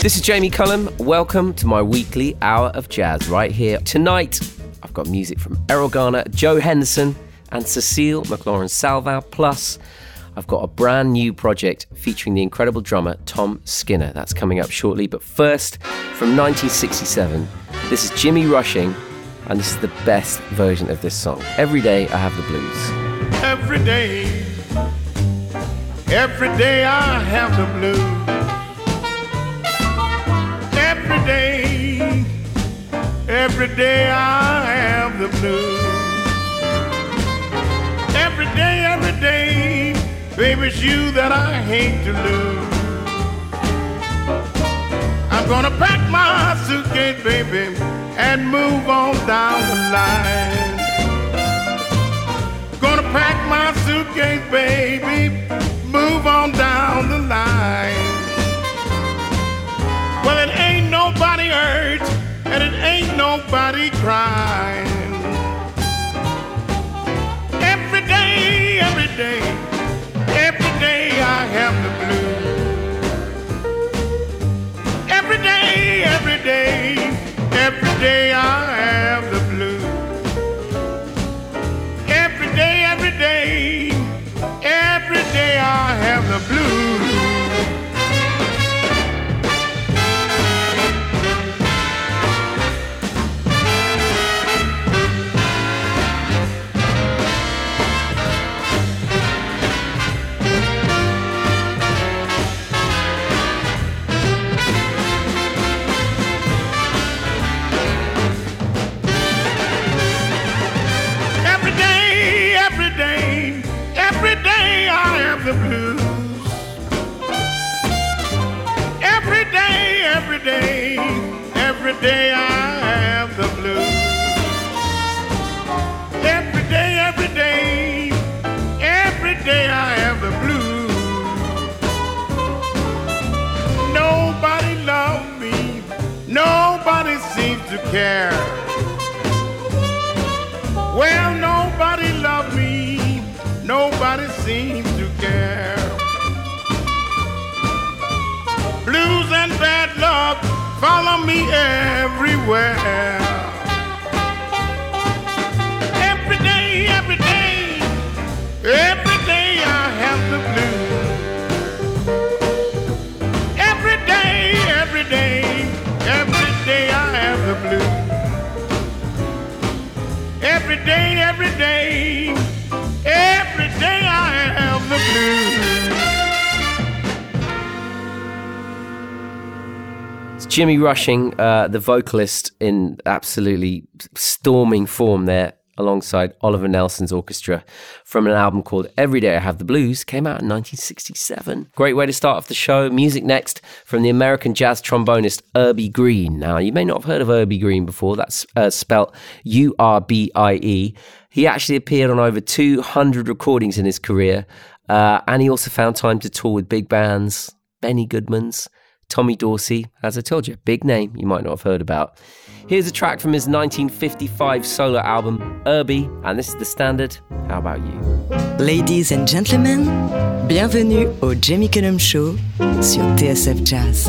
This is Jamie Cullum. Welcome to my weekly hour of jazz right here. Tonight, I've got music from Erroll Garner, Joe Henderson, and Cecile McLorin Salvant. Plus, I've got a brand new project featuring the incredible drummer Tom Skinner. That's coming up shortly. But first, from 1967, this is Jimmy Rushing, and this is the best version of this song. Every day I have the blues. Every day, every day I have the blues. Every day I have the blues. Every day, every day, baby, it's you that I hate to lose. I'm gonna pack my suitcase, baby, and move on down the line. Gonna pack my suitcase, baby, move on down the line. Well, it ain't nobody hurt, and it ain't nobody crying. Every day, every day, every day I have the blues. Every day, every day, every day I have the blues. Every day, every day, every day I have the blues. Jimmy Rushing, uh, the vocalist, in absolutely storming form there, alongside Oliver Nelson's orchestra, from an album called Every Day I Have the Blues, came out in 1967. Great way to start off the show. Music next from the American jazz trombonist Urbie Green. Now, you may not have heard of Urbie Green before. That's uh, spelt U R B I E. He actually appeared on over 200 recordings in his career, uh, and he also found time to tour with big bands, Benny Goodman's. Tommy Dorsey, as I told you, big name you might not have heard about. Here's a track from his 1955 solo album, Urbie, and this is the standard. How about you? Ladies and gentlemen, bienvenue au Jamie Cullum Show sur TSF Jazz.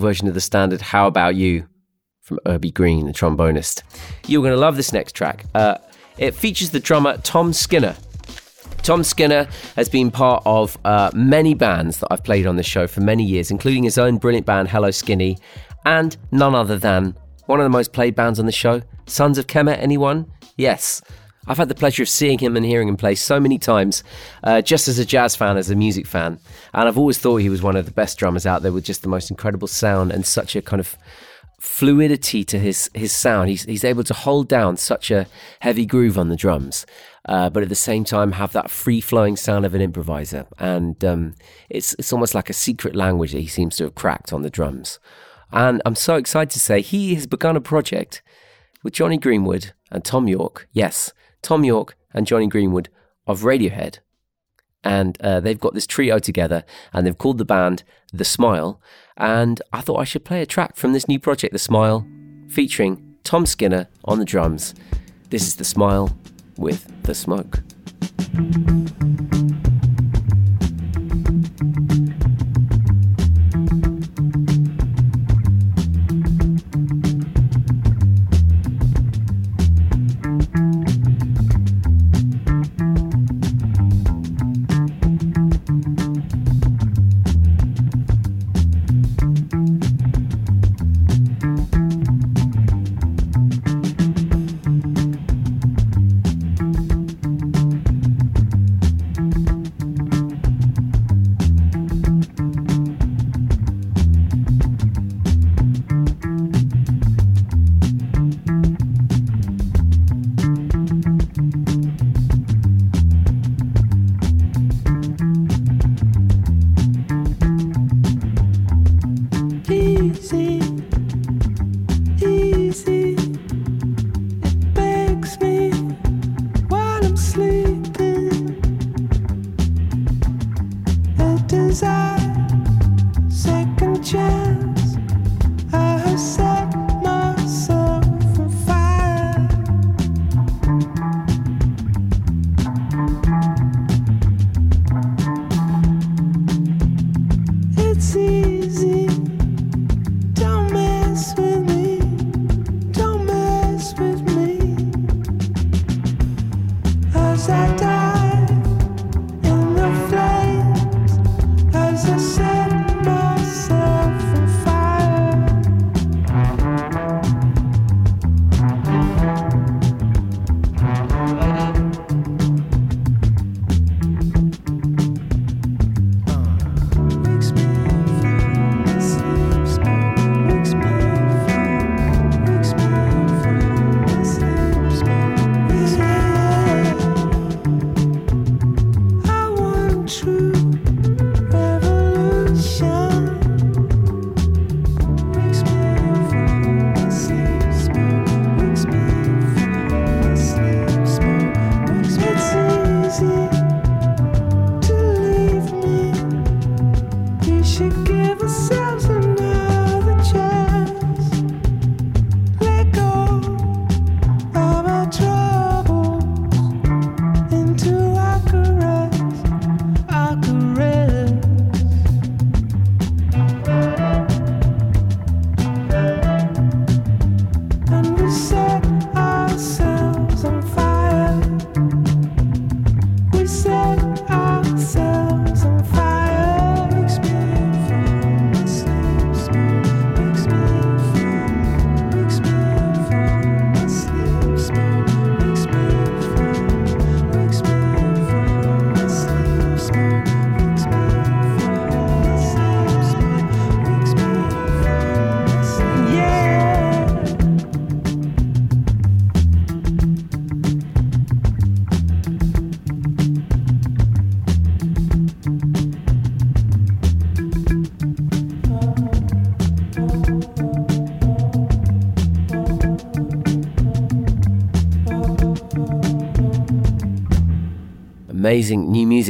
Version of the standard How About You from Urbie Green, the trombonist. You're going to love this next track. Uh, it features the drummer Tom Skinner. Tom Skinner has been part of uh, many bands that I've played on this show for many years, including his own brilliant band Hello Skinny, and none other than one of the most played bands on the show, Sons of Kemet. Anyone? Yes. I've had the pleasure of seeing him and hearing him play so many times, uh, just as a jazz fan, as a music fan. And I've always thought he was one of the best drummers out there with just the most incredible sound and such a kind of fluidity to his his sound. He's he's able to hold down such a heavy groove on the drums, uh, but at the same time have that free flowing sound of an improviser. And um, it's it's almost like a secret language that he seems to have cracked on the drums. And I'm so excited to say he has begun a project with Jonny Greenwood and Thom Yorke. Yes, Thom Yorke and Jonny Greenwood of Radiohead. And uh, they've got this trio together and they've called the band The Smile. And I thought I should play a track from this new project, The Smile, featuring Tom Skinner on the drums. This is The Smile with The Smoke.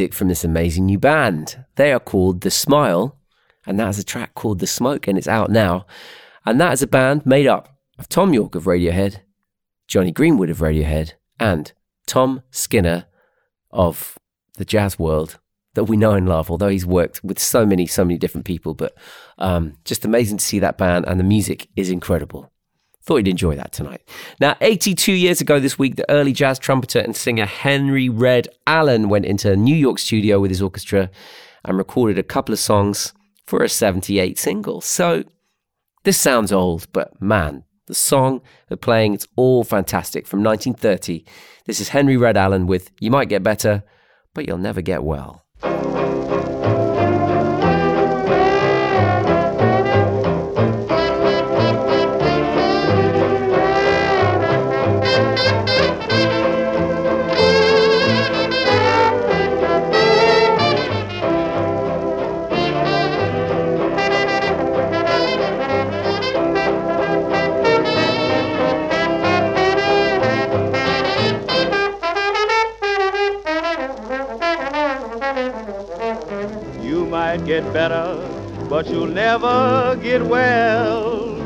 Music from this amazing new band. They are called The Smile, and that is a track called The Smoke, and it's out now. And that is a band made up of Thom Yorke of Radiohead, Jonny Greenwood of Radiohead, and Tom Skinner of the jazz world that we know and love, although he's worked with so many, so many different people. But um, just amazing to see that band, and the music is incredible. Thought you'd enjoy that tonight. Now, 82 years ago this week, the early jazz trumpeter and singer Henry Red Allen went into a New York studio with his orchestra and recorded a couple of songs for a 78 single. So, this sounds old, but man, the song, the playing, it's all fantastic. From 1930, this is Henry Red Allen with You Might Get Better, but You'll Never Get Well. Get better, but you'll never get well.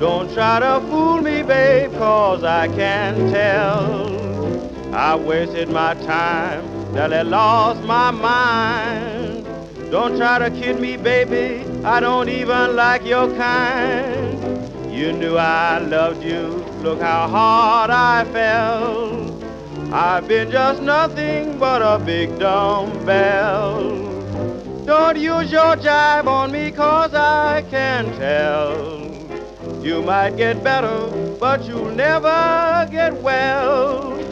Don't try to fool me, babe, cause I can tell. I wasted my time I lost my mind. Don't try to kid me, baby, I don't even like your kind. You knew I loved you, look how hard I fell. I've been just nothing but a big dumbbell. Don't use your jive on me, cause I can tell. You might get better, but you'll never get well.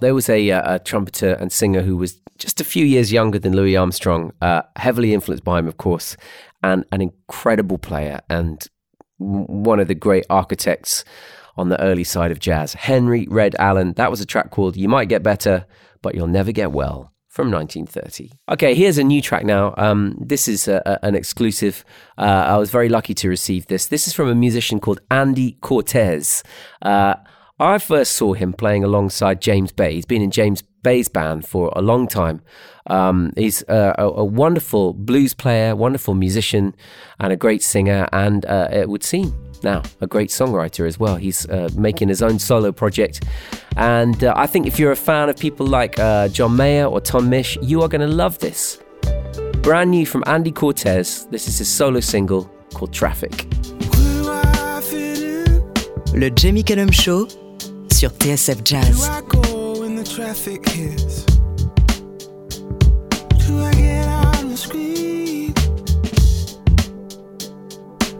There was a, uh, a, trumpeter and singer who was just a few years younger than Louis Armstrong, uh, heavily influenced by him, of course, and an incredible player and one of the great architects on the early side of jazz. Henry Red Allen. That was a track called You Might Get Better, but You'll Never Get Well from 1930. Okay, here's a new track now. Um, this is a, a, an exclusive. Uh, I was very lucky to receive this. This is from a musician called Andy Cortes. Uh, I first saw him playing alongside James Bay. He's been in James Bay's band for a long time. Um, he's a, a, a, wonderful blues player, wonderful musician, and a great singer, and uh, it would seem now a great songwriter as well. He's uh, making his own solo project, and uh, I think if you're a fan of people like uh, John Mayer or Tom Misch, you are going to love this. Brand new from Andy Cortes. This is his solo single called Traffic. Le Jamie Cullum Show sur TSF Jazz.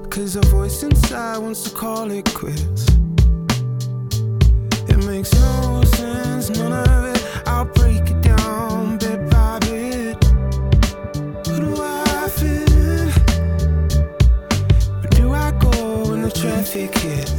Cause a voice inside wants to call it quits. It makes no sense, none of it. I'll break it down bit by bit. Who do I fit? Where do I go when the traffic hits?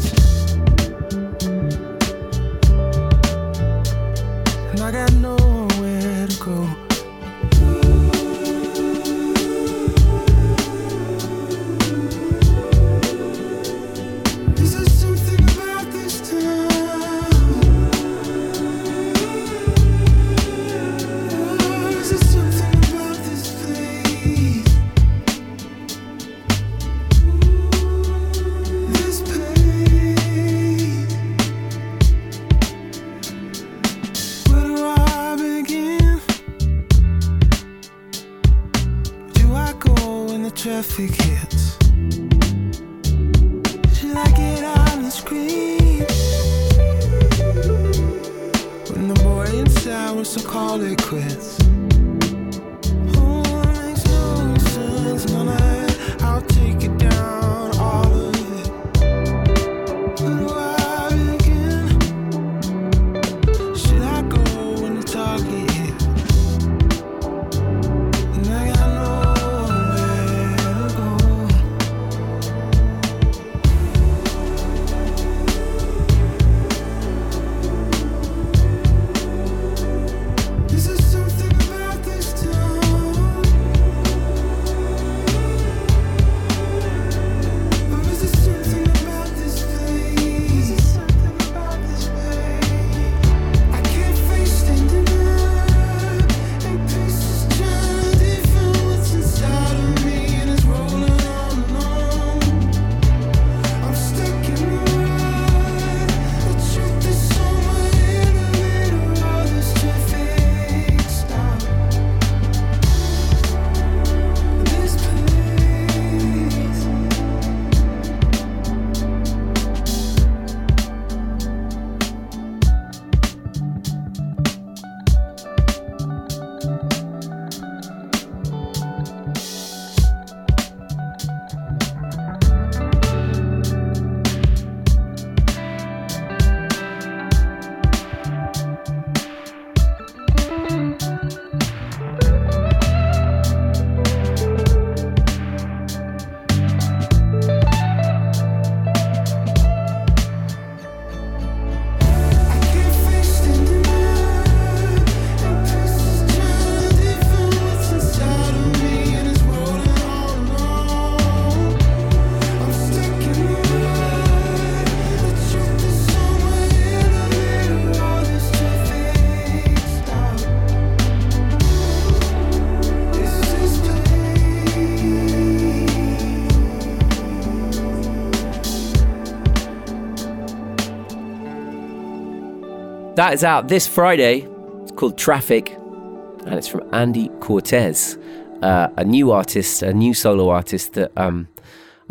That is out this Friday. It's called Traffic, and it's from Andy Cortes, uh, a new artist, a new solo artist that um,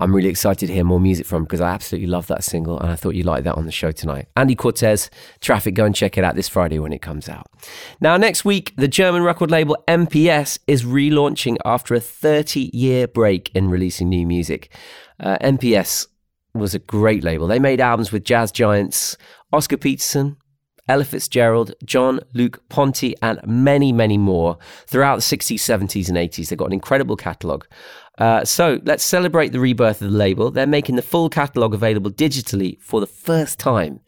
I'm really excited to hear more music from because I absolutely love that single, and I thought you'd like that on the show tonight. Andy Cortes, Traffic. Go and check it out this Friday when it comes out. Now, next week, the German record label MPS is relaunching after a 30 year break in releasing new music. Uh, MPS was a great label. They made albums with jazz giants Oscar Peterson, Ella Fitzgerald, John Luke Ponty, and many, many more throughout the 60s, 70s, and 80s. They've got an incredible catalogue. Uh, so let's celebrate the rebirth of the label. They're making the full catalogue available digitally for the first time.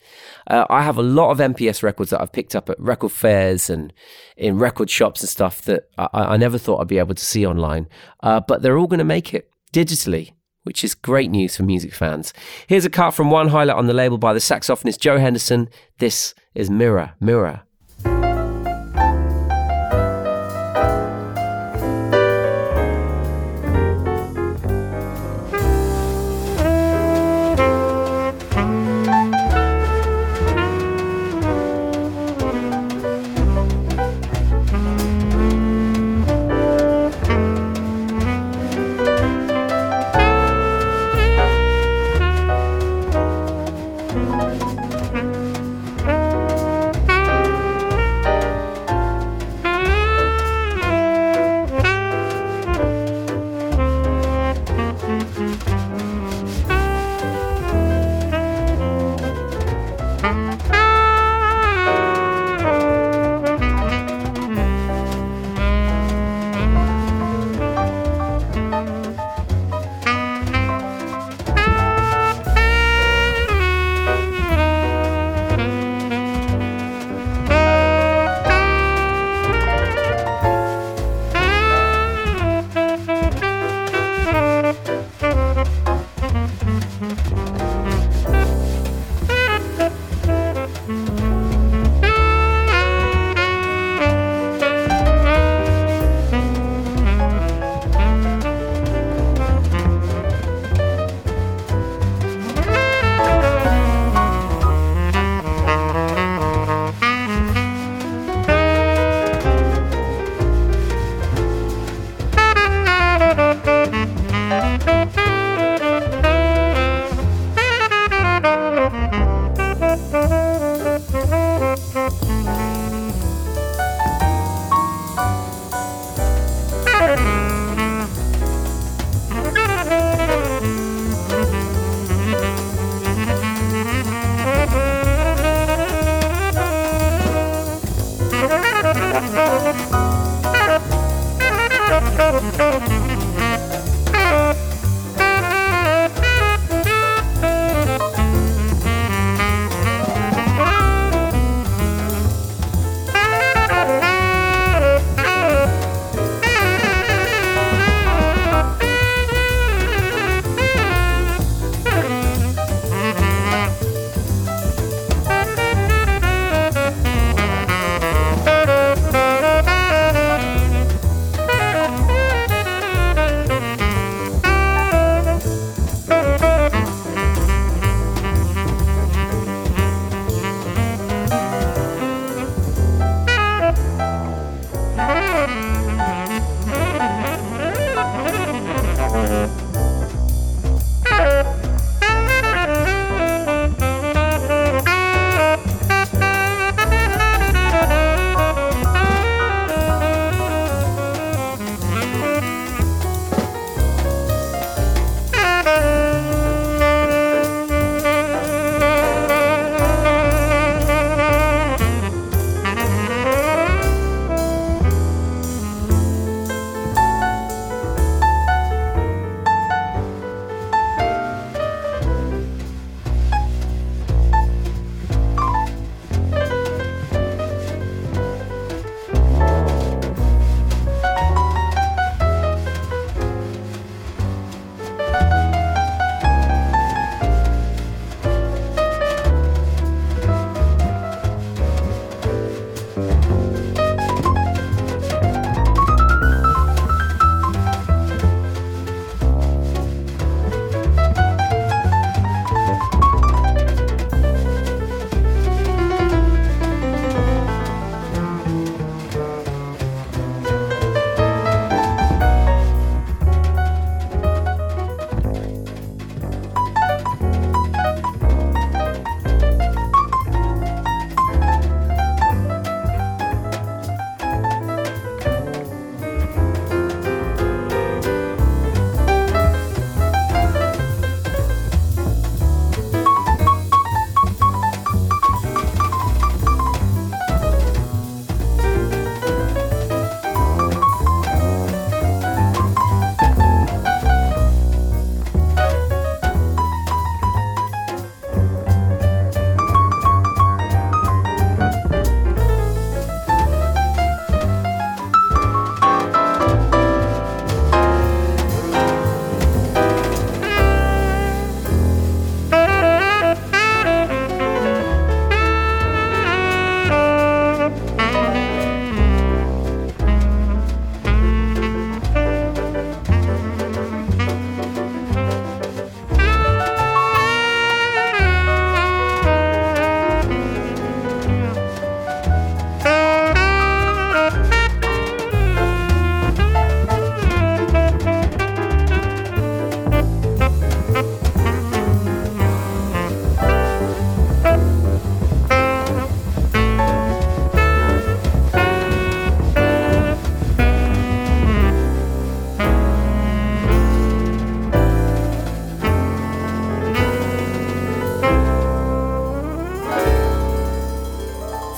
Uh, I have a lot of MPS records that I've picked up at record fairs and in record shops and stuff that I, I never thought I'd be able to see online. Uh, but they're all going to make it digitally which is great news for music fans. Here's a cut from one highlight on the label by the saxophonist Joe Henderson. This is Mirror, Mirror.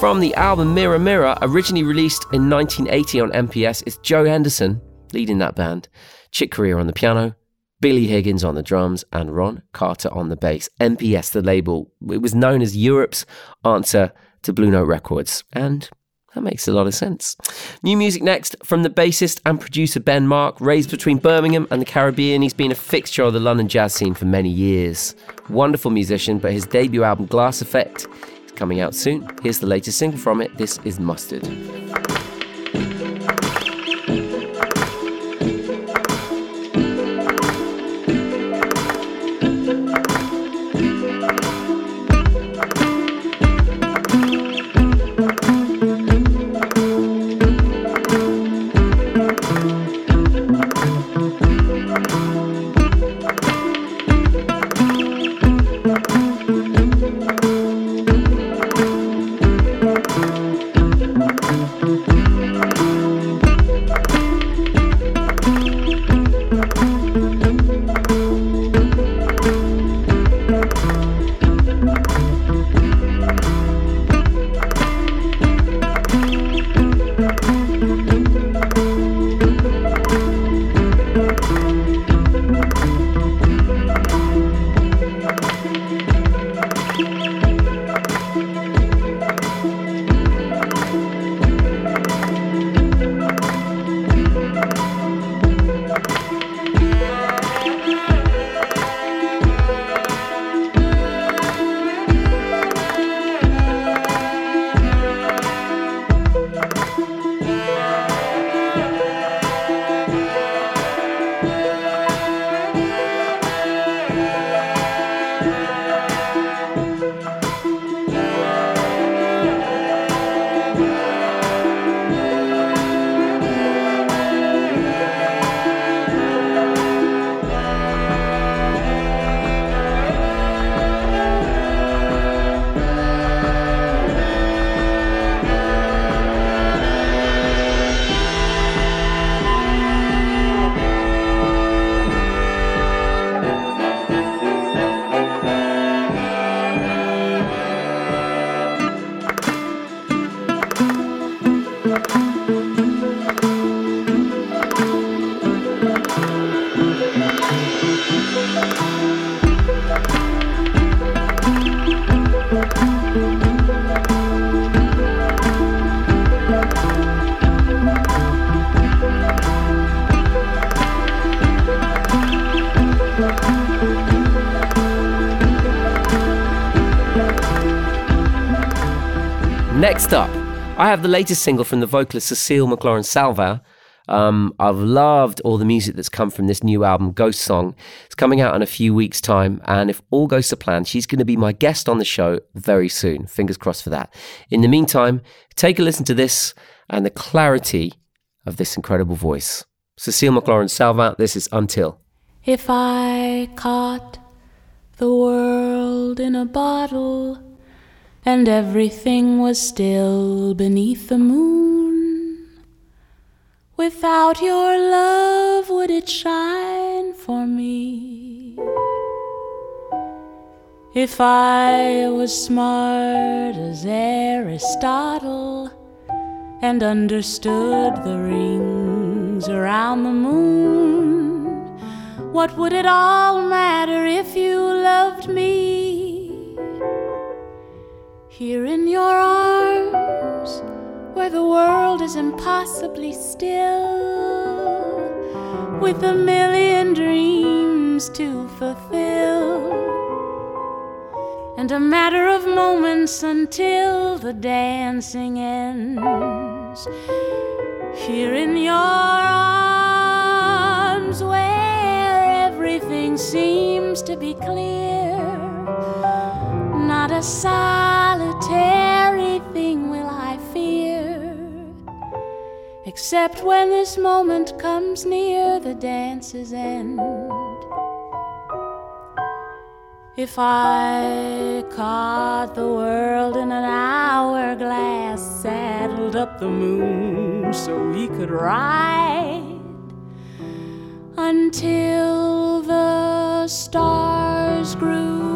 From the album Mirror Mirror, originally released in 1980 on MPS, is Joe Henderson leading that band, Chick Corea on the piano, Billy Higgins on the drums, and Ron Carter on the bass. MPS, the label, it was known as Europe's answer to Blue Note Records, and that makes a lot of sense. New music next from the bassist and producer Ben Marc. Raised between Birmingham and the Caribbean, he's been a fixture of the London jazz scene for many years. Wonderful musician, but his debut album, Glass Effect, coming out soon. Here's the latest single from it. This is Mustard. Next up, I have the latest single from the vocalist Cecile McLorin Salvant. Um, I've loved all the music that's come from this new album, Ghost Song. It's coming out in a few weeks' time, and if all goes to plan, she's going to be my guest on the show very soon. Fingers crossed for that. In the meantime, take a listen to this and the clarity of this incredible voice. Cecile McLorin Salvant, this is Until. If I caught the world in a bottle and everything was still beneath the moon, without your love, would it shine for me? If I was smart as Aristotle and understood the rings around the moon, what would it all matter if you loved me? Here in your arms, where the world is impossibly still, with a million dreams to fulfill, and a matter of moments until the dancing ends. Here in your arms, where everything seems to be clear, not a solitary thing will I fear, except when this moment comes near the dance's end. If I caught the world in an hourglass, saddled up the moon so we could ride until the stars grew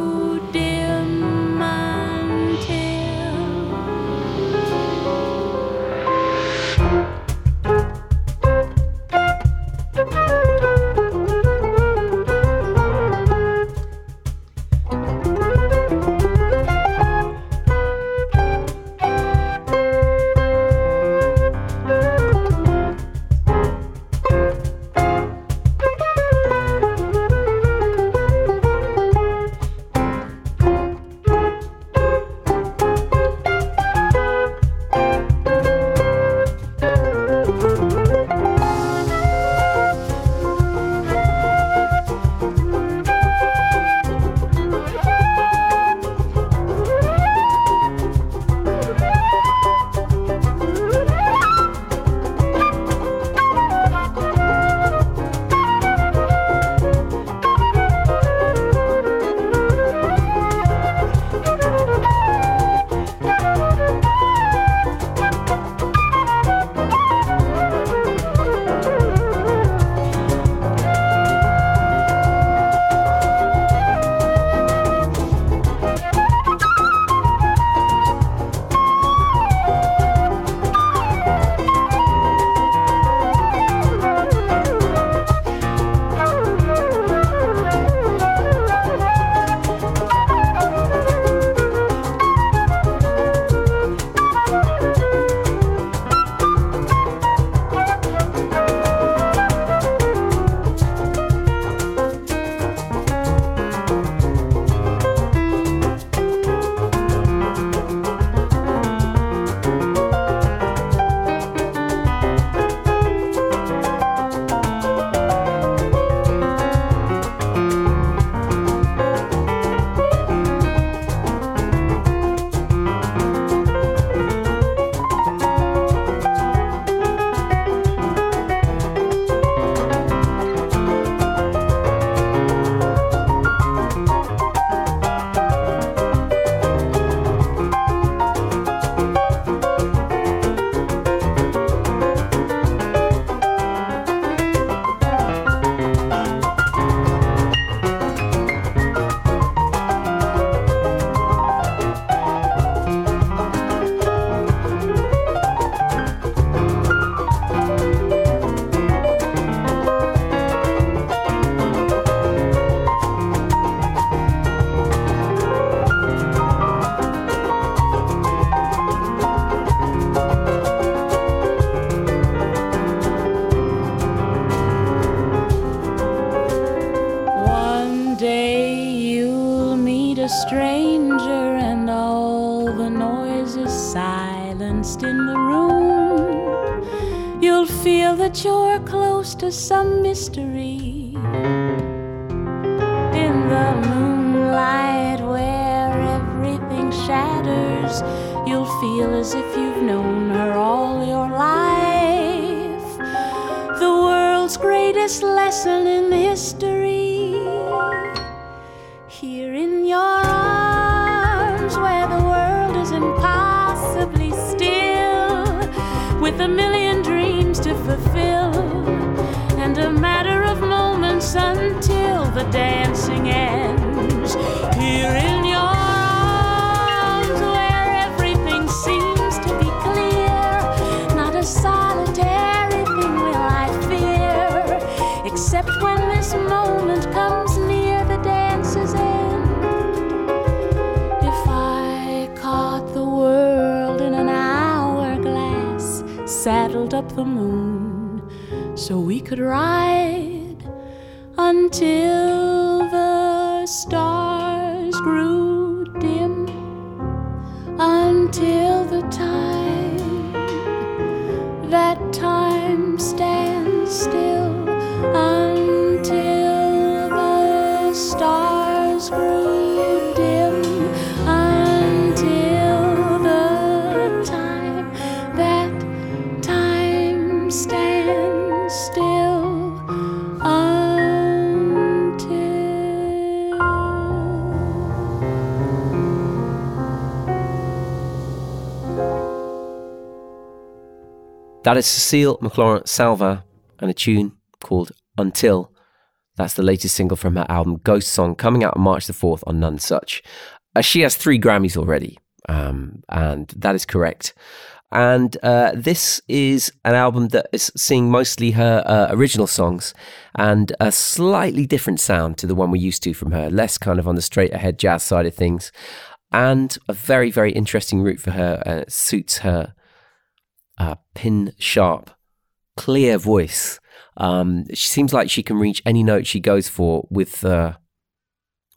mystery. In the moonlight where everything shatters, you'll feel as if you've known her all your life. The world's greatest lesson in history. Up the moon, so we could ride until That is Cecile McLorin Salvant and a tune called Until. That's the latest single from her album Ghost Song, coming out on March the 4th on Nonesuch. Uh, she has three Grammys already, um, and that is correct. And uh, this is an album that is seeing mostly her uh, original songs and a slightly different sound to the one we're used to from her, less kind of on the straight ahead jazz side of things, and a very, very interesting route for her. It suits her uh, pin sharp, clear voice. Um, she seems like she can reach any note she goes for with uh,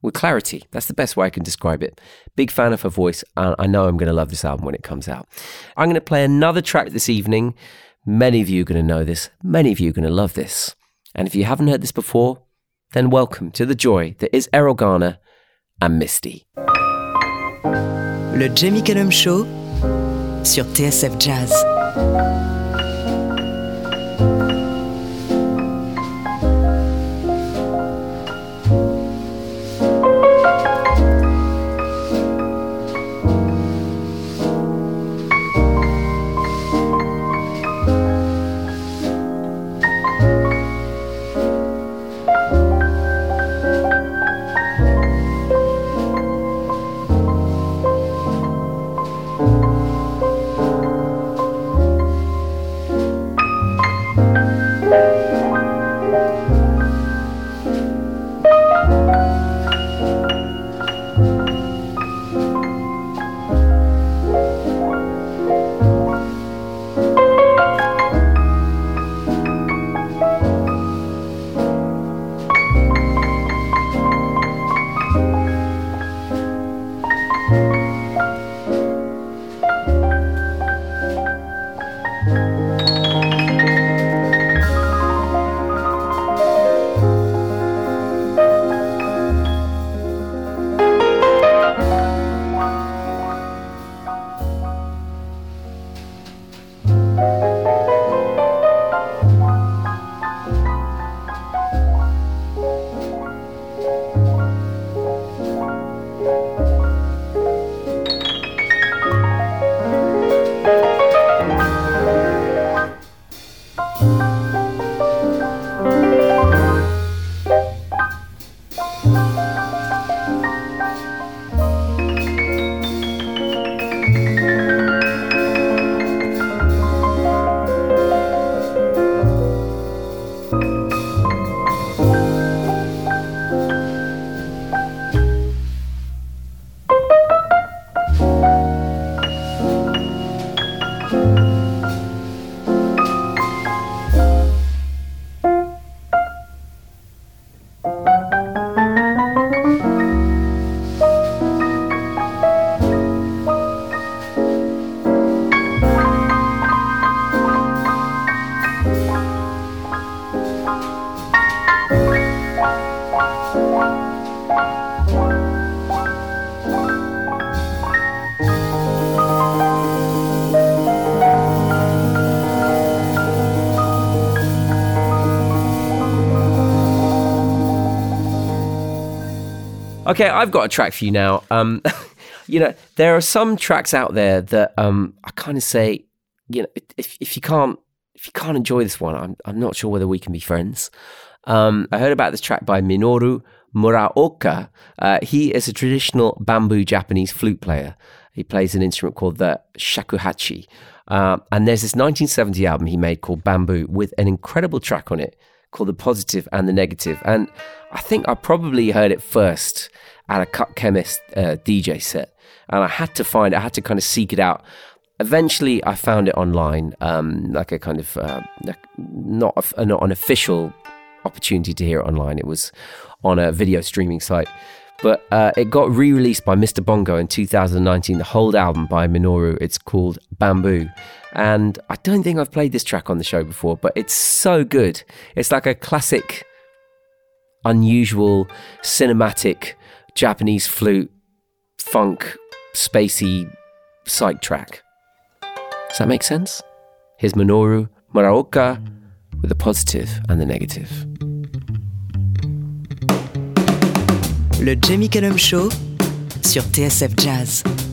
with clarity. That's the best way I can describe it. Big fan of her voice, and I know I'm going to love this album when it comes out. I'm going to play another track this evening. Many of you are going to know this. Many of you are going to love this. And if you haven't heard this before, then welcome to the joy that is Erroll Garner and Misty. Le Jamie Cullum Show sur TSF Jazz. Música Okay, I've got a track for you now. Um, you know, there are some tracks out there that um, I kind of say, you know, if if you can't if you can't enjoy this one, I'm I'm not sure whether we can be friends. Um, I heard about this track by Minoru Muraoka. Uh, he is a traditional bamboo Japanese flute player. He plays an instrument called the shakuhachi. Uh, and there's this 1970 album he made called Bamboo with an incredible track on it called The Positive and the Negative. And I think I probably heard it first at a Cut Chemist uh, DJ set. And I had to find it, I had to kind of seek it out. Eventually, I found it online, um, like a kind of uh, not a, not an official opportunity to hear it online. It was on a video streaming site. But uh, it got re released by Mr. Bongo in 2019, the whole album by Minoru. It's called Bamboo. And I don't think I've played this track on the show before, but it's so good. It's like a classic, unusual, cinematic Japanese flute, funk, spacey psych track. Does that make sense? Here's Minoru Muraoka with the positive and the negative. Le Jamie Cullum Show sur TSF Jazz.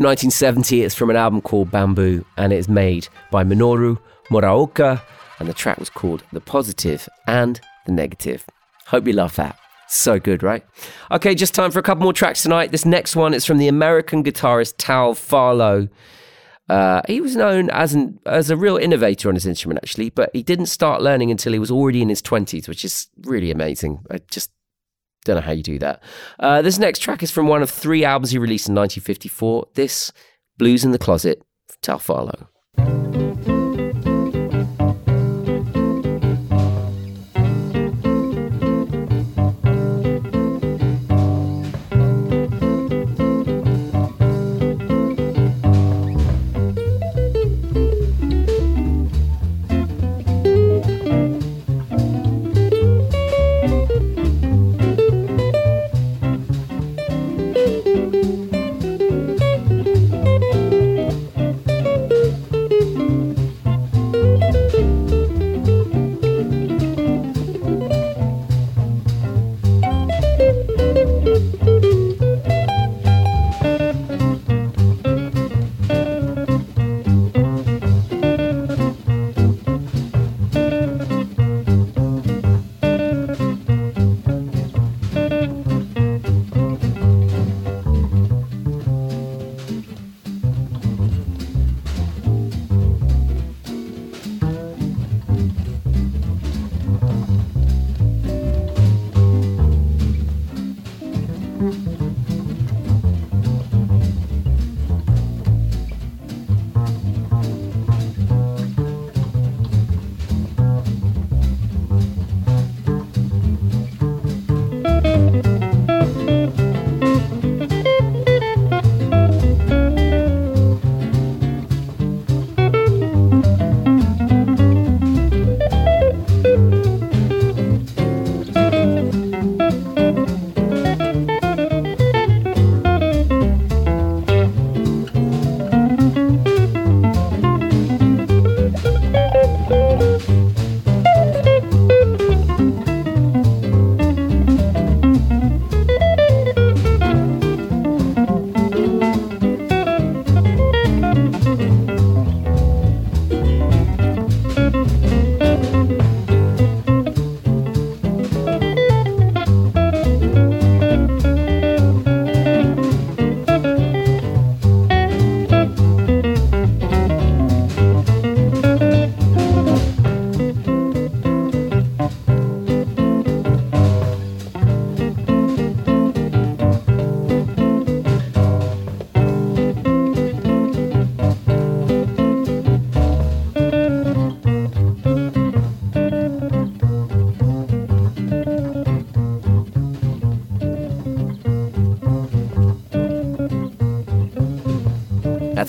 1970, it's from an album called Bamboo, and it's made by Minoru Muraoka, and the track was called The Positive and the Negative. Hope you love that. So good, right? Okay, just time for a couple more tracks tonight. This next one is from the American guitarist Tal Farlow. Uh, he was known as an as a real innovator on his instrument, actually, but he didn't start learning until he was already in his twenties, which is really amazing. I just don't know how you do that. Uh, this next track is from one of three albums he released in 1954. This Blues in the Closet, Tal Farlow.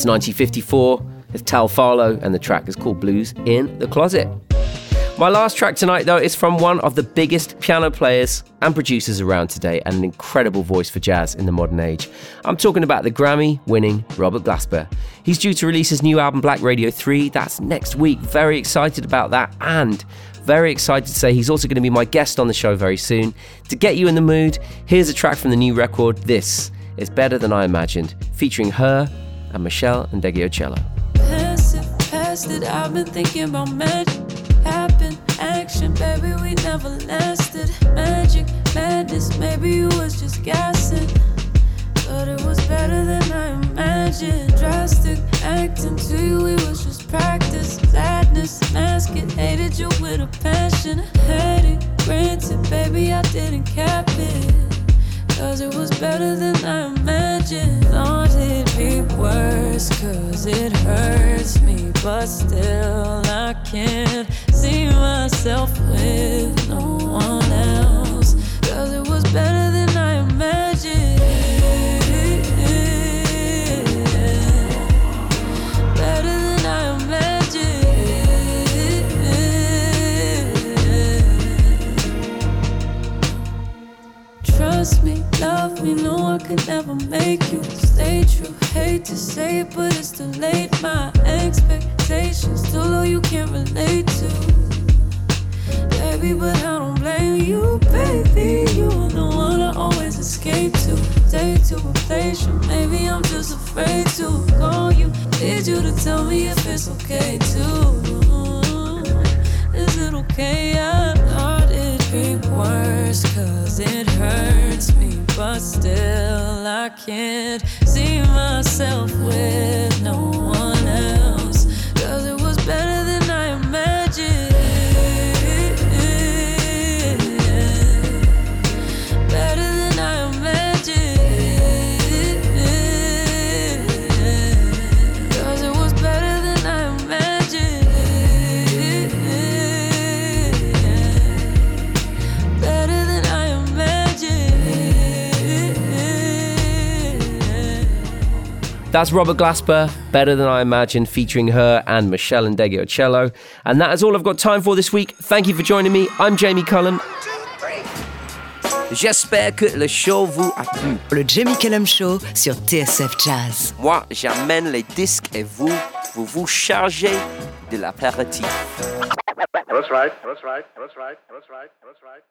That's 1954. It's Tal Farlow, and the track is called Blues in the Closet. My last track tonight, though, is from one of the biggest piano players and producers around today, and an incredible voice for jazz in the modern age. I'm talking about the Grammy winning Robert Glasper. He's due to release his new album, Black Radio 3. That's next week. Very excited about that, and very excited to say he's also going to be my guest on the show very soon. To get you in the mood, here's a track from the new record. This is Better Than I Imagined, featuring H.E.R. and Michelle and Cello. Passive, past it. I've been thinking about magic. Happen, action, baby, we never lasted. Magic, madness, maybe you was just guessing. But it was better than I imagined. Drastic acting to you, it was just practice. Sadness, mask it, hated you with a passion. Had it, granted, baby, I didn't cap it. Cause it was better than I imagined. Thought it'd be worse, cause it hurts me. But still, I can't see myself with no one else. Cause it was better than I imagined. Could never make you stay true. Hate to say it, but it's too late. My expectations too low, you can't relate to. Baby, but I don't blame you, baby. You were the one I always escape to. Take to a place, or maybe I'm just afraid to call you. Need you to tell me if it's okay too. Is it okay? I thought it'd be worse, cause it hurts me, but still I can't see myself with no one That's Robert Glasper, Better Than I Imagined, featuring H.E.R. and Michelle and Cello. And that is all I've got time for this week. Thank you for joining me. I'm Jamie Cullum. J'espère que le show vous a plu. Le Jamie Cullum Show sur TSF Jazz. Moi, j'amène les disques et vous, vous vous chargez de l'apéritif. That's right. That's right. That's right. That's right. That's right. That's right. That's right.